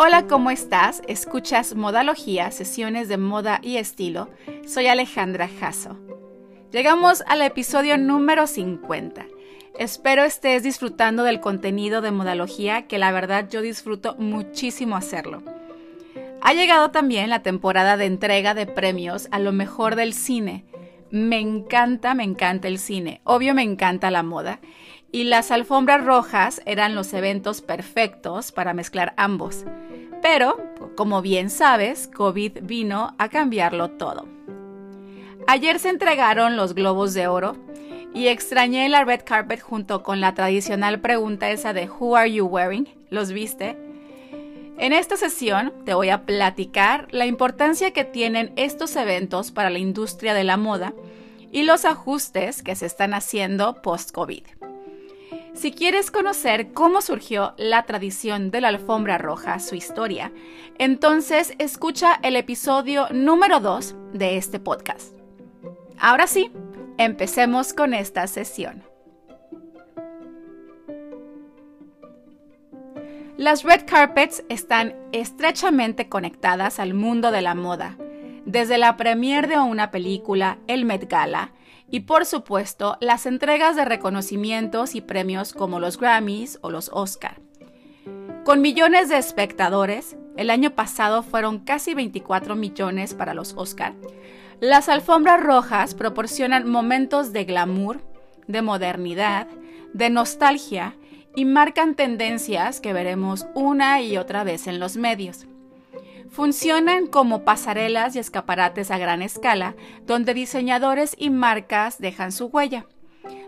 Hola, ¿cómo estás? Escuchas Modalogía, sesiones de moda y estilo. Soy Alejandra Jasso. Llegamos al episodio número 50. Espero estés disfrutando del contenido de Modalogía, que la verdad yo disfruto muchísimo hacerlo. Ha llegado también la temporada de entrega de premios a lo mejor del cine. Me encanta, me encanta el cine. Obvio me encanta la moda. Y las alfombras rojas eran los eventos perfectos para mezclar ambos. Pero, como bien sabes, COVID vino a cambiarlo todo. Ayer se entregaron los globos de oro y extrañé la red carpet junto con la tradicional pregunta esa de Who are you wearing? ¿Los viste? En esta sesión te voy a platicar la importancia que tienen estos eventos para la industria de la moda y los ajustes que se están haciendo post-COVID. Si quieres conocer cómo surgió la tradición de la alfombra roja, su historia, entonces escucha el episodio número 2 de este podcast. Ahora sí, empecemos con esta sesión. Las red carpets están estrechamente conectadas al mundo de la moda, desde la premiere de una película, el Met Gala, y por supuesto las entregas de reconocimientos y premios como los Grammys o los Oscar. Con millones de espectadores, el año pasado fueron casi 24 millones para los Oscar, las alfombras rojas proporcionan momentos de glamour, de modernidad, de nostalgia y marcan tendencias que veremos una y otra vez en los medios. Funcionan como pasarelas y escaparates a gran escala, donde diseñadores y marcas dejan su huella,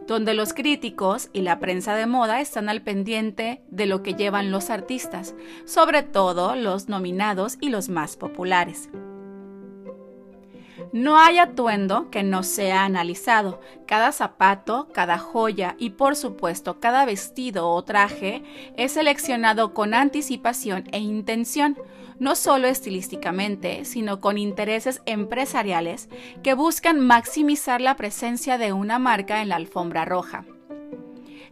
donde los críticos y la prensa de moda están al pendiente de lo que llevan los artistas, sobre todo los nominados y los más populares. No hay atuendo que no sea analizado. Cada zapato, cada joya y por supuesto cada vestido o traje es seleccionado con anticipación e intención, no solo estilísticamente, sino con intereses empresariales que buscan maximizar la presencia de una marca en la alfombra roja.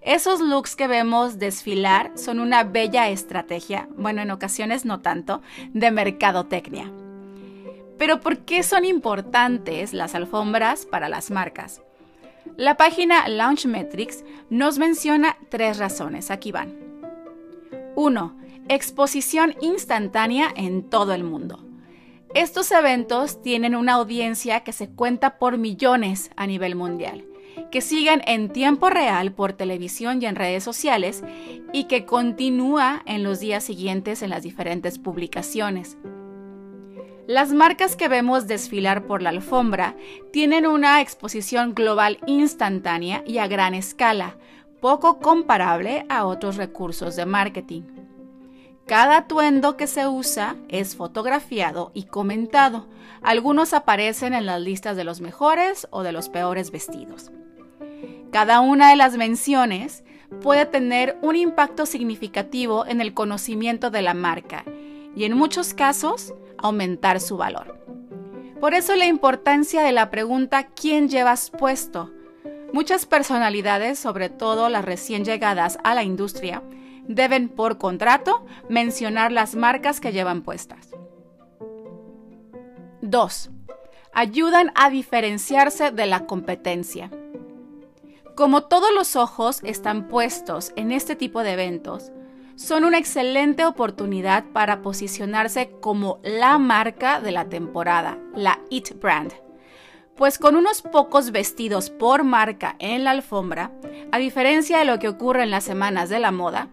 Esos looks que vemos desfilar son una bella estrategia, bueno, en ocasiones no tanto, de mercadotecnia. Pero ¿por qué son importantes las alfombras para las marcas? La página Launch Metrics nos menciona tres razones. Aquí van. 1. Exposición instantánea en todo el mundo. Estos eventos tienen una audiencia que se cuenta por millones a nivel mundial, que siguen en tiempo real por televisión y en redes sociales y que continúa en los días siguientes en las diferentes publicaciones. Las marcas que vemos desfilar por la alfombra tienen una exposición global instantánea y a gran escala, poco comparable a otros recursos de marketing. Cada atuendo que se usa es fotografiado y comentado. Algunos aparecen en las listas de los mejores o de los peores vestidos. Cada una de las menciones puede tener un impacto significativo en el conocimiento de la marca y en muchos casos aumentar su valor. Por eso la importancia de la pregunta ¿quién llevas puesto? Muchas personalidades, sobre todo las recién llegadas a la industria, deben por contrato mencionar las marcas que llevan puestas. 2. Ayudan a diferenciarse de la competencia. Como todos los ojos están puestos en este tipo de eventos, son una excelente oportunidad para posicionarse como la marca de la temporada, la It Brand. Pues con unos pocos vestidos por marca en la alfombra, a diferencia de lo que ocurre en las semanas de la moda,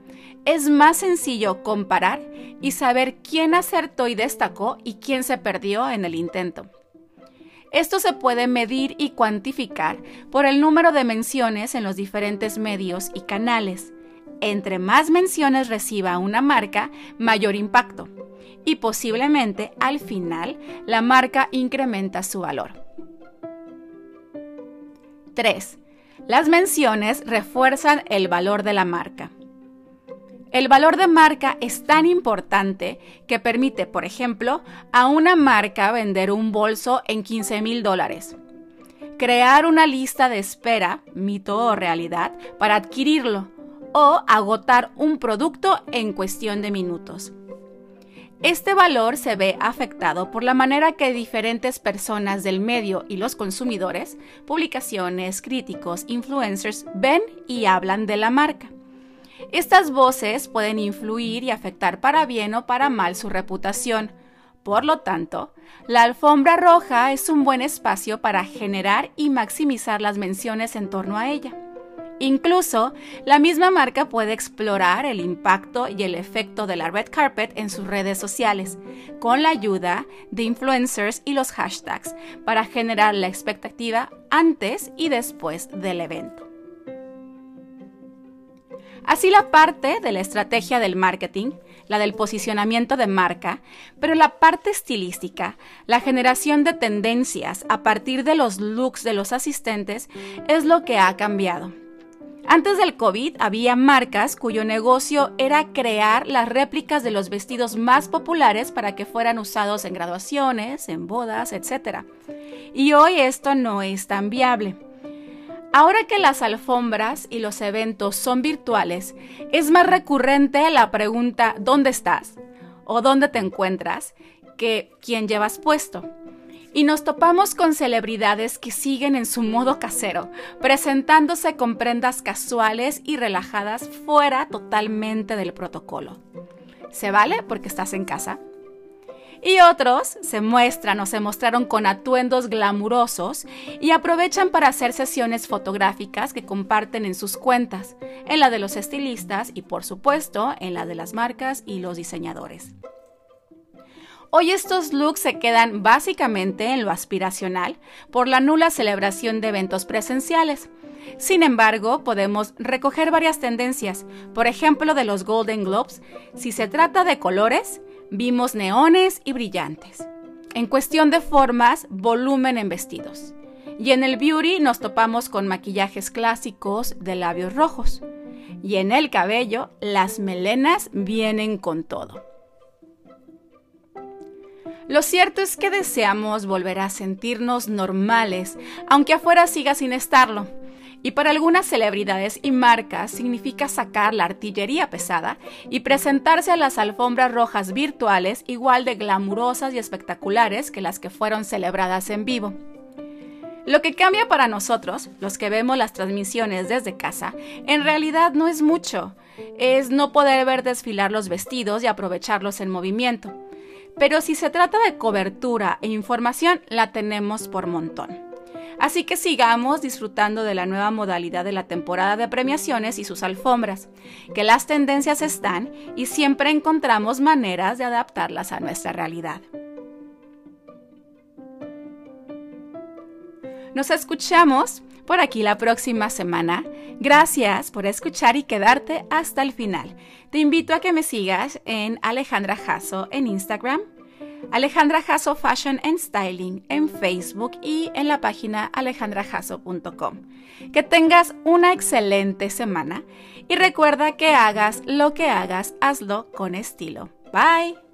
es más sencillo comparar y saber quién acertó y destacó y quién se perdió en el intento. Esto se puede medir y cuantificar por el número de menciones en los diferentes medios y canales, entre más menciones reciba una marca, mayor impacto. Y posiblemente al final la marca incrementa su valor. 3. Las menciones refuerzan el valor de la marca. El valor de marca es tan importante que permite, por ejemplo, a una marca vender un bolso en 15 mil dólares. Crear una lista de espera, mito o realidad, para adquirirlo o agotar un producto en cuestión de minutos. Este valor se ve afectado por la manera que diferentes personas del medio y los consumidores, publicaciones, críticos, influencers, ven y hablan de la marca. Estas voces pueden influir y afectar para bien o para mal su reputación. Por lo tanto, la alfombra roja es un buen espacio para generar y maximizar las menciones en torno a ella. Incluso, la misma marca puede explorar el impacto y el efecto de la red carpet en sus redes sociales, con la ayuda de influencers y los hashtags, para generar la expectativa antes y después del evento. Así la parte de la estrategia del marketing, la del posicionamiento de marca, pero la parte estilística, la generación de tendencias a partir de los looks de los asistentes, es lo que ha cambiado. Antes del COVID había marcas cuyo negocio era crear las réplicas de los vestidos más populares para que fueran usados en graduaciones, en bodas, etc. Y hoy esto no es tan viable. Ahora que las alfombras y los eventos son virtuales, es más recurrente la pregunta ¿dónde estás? o ¿dónde te encuentras? que ¿quién llevas puesto? Y nos topamos con celebridades que siguen en su modo casero, presentándose con prendas casuales y relajadas fuera totalmente del protocolo. ¿Se vale porque estás en casa? Y otros se muestran o se mostraron con atuendos glamurosos y aprovechan para hacer sesiones fotográficas que comparten en sus cuentas, en la de los estilistas y por supuesto en la de las marcas y los diseñadores. Hoy estos looks se quedan básicamente en lo aspiracional por la nula celebración de eventos presenciales. Sin embargo, podemos recoger varias tendencias, por ejemplo de los Golden Globes. Si se trata de colores, vimos neones y brillantes. En cuestión de formas, volumen en vestidos. Y en el beauty nos topamos con maquillajes clásicos de labios rojos. Y en el cabello, las melenas vienen con todo. Lo cierto es que deseamos volver a sentirnos normales, aunque afuera siga sin estarlo. Y para algunas celebridades y marcas significa sacar la artillería pesada y presentarse a las alfombras rojas virtuales igual de glamurosas y espectaculares que las que fueron celebradas en vivo. Lo que cambia para nosotros, los que vemos las transmisiones desde casa, en realidad no es mucho. Es no poder ver desfilar los vestidos y aprovecharlos en movimiento. Pero si se trata de cobertura e información, la tenemos por montón. Así que sigamos disfrutando de la nueva modalidad de la temporada de premiaciones y sus alfombras, que las tendencias están y siempre encontramos maneras de adaptarlas a nuestra realidad. Nos escuchamos por aquí la próxima semana. Gracias por escuchar y quedarte hasta el final. Te invito a que me sigas en Alejandra Jasso en Instagram, Alejandra Jasso Fashion and Styling en Facebook y en la página alejandrajasso.com. Que tengas una excelente semana y recuerda que hagas lo que hagas, hazlo con estilo. Bye.